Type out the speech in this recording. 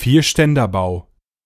Vierständerbau.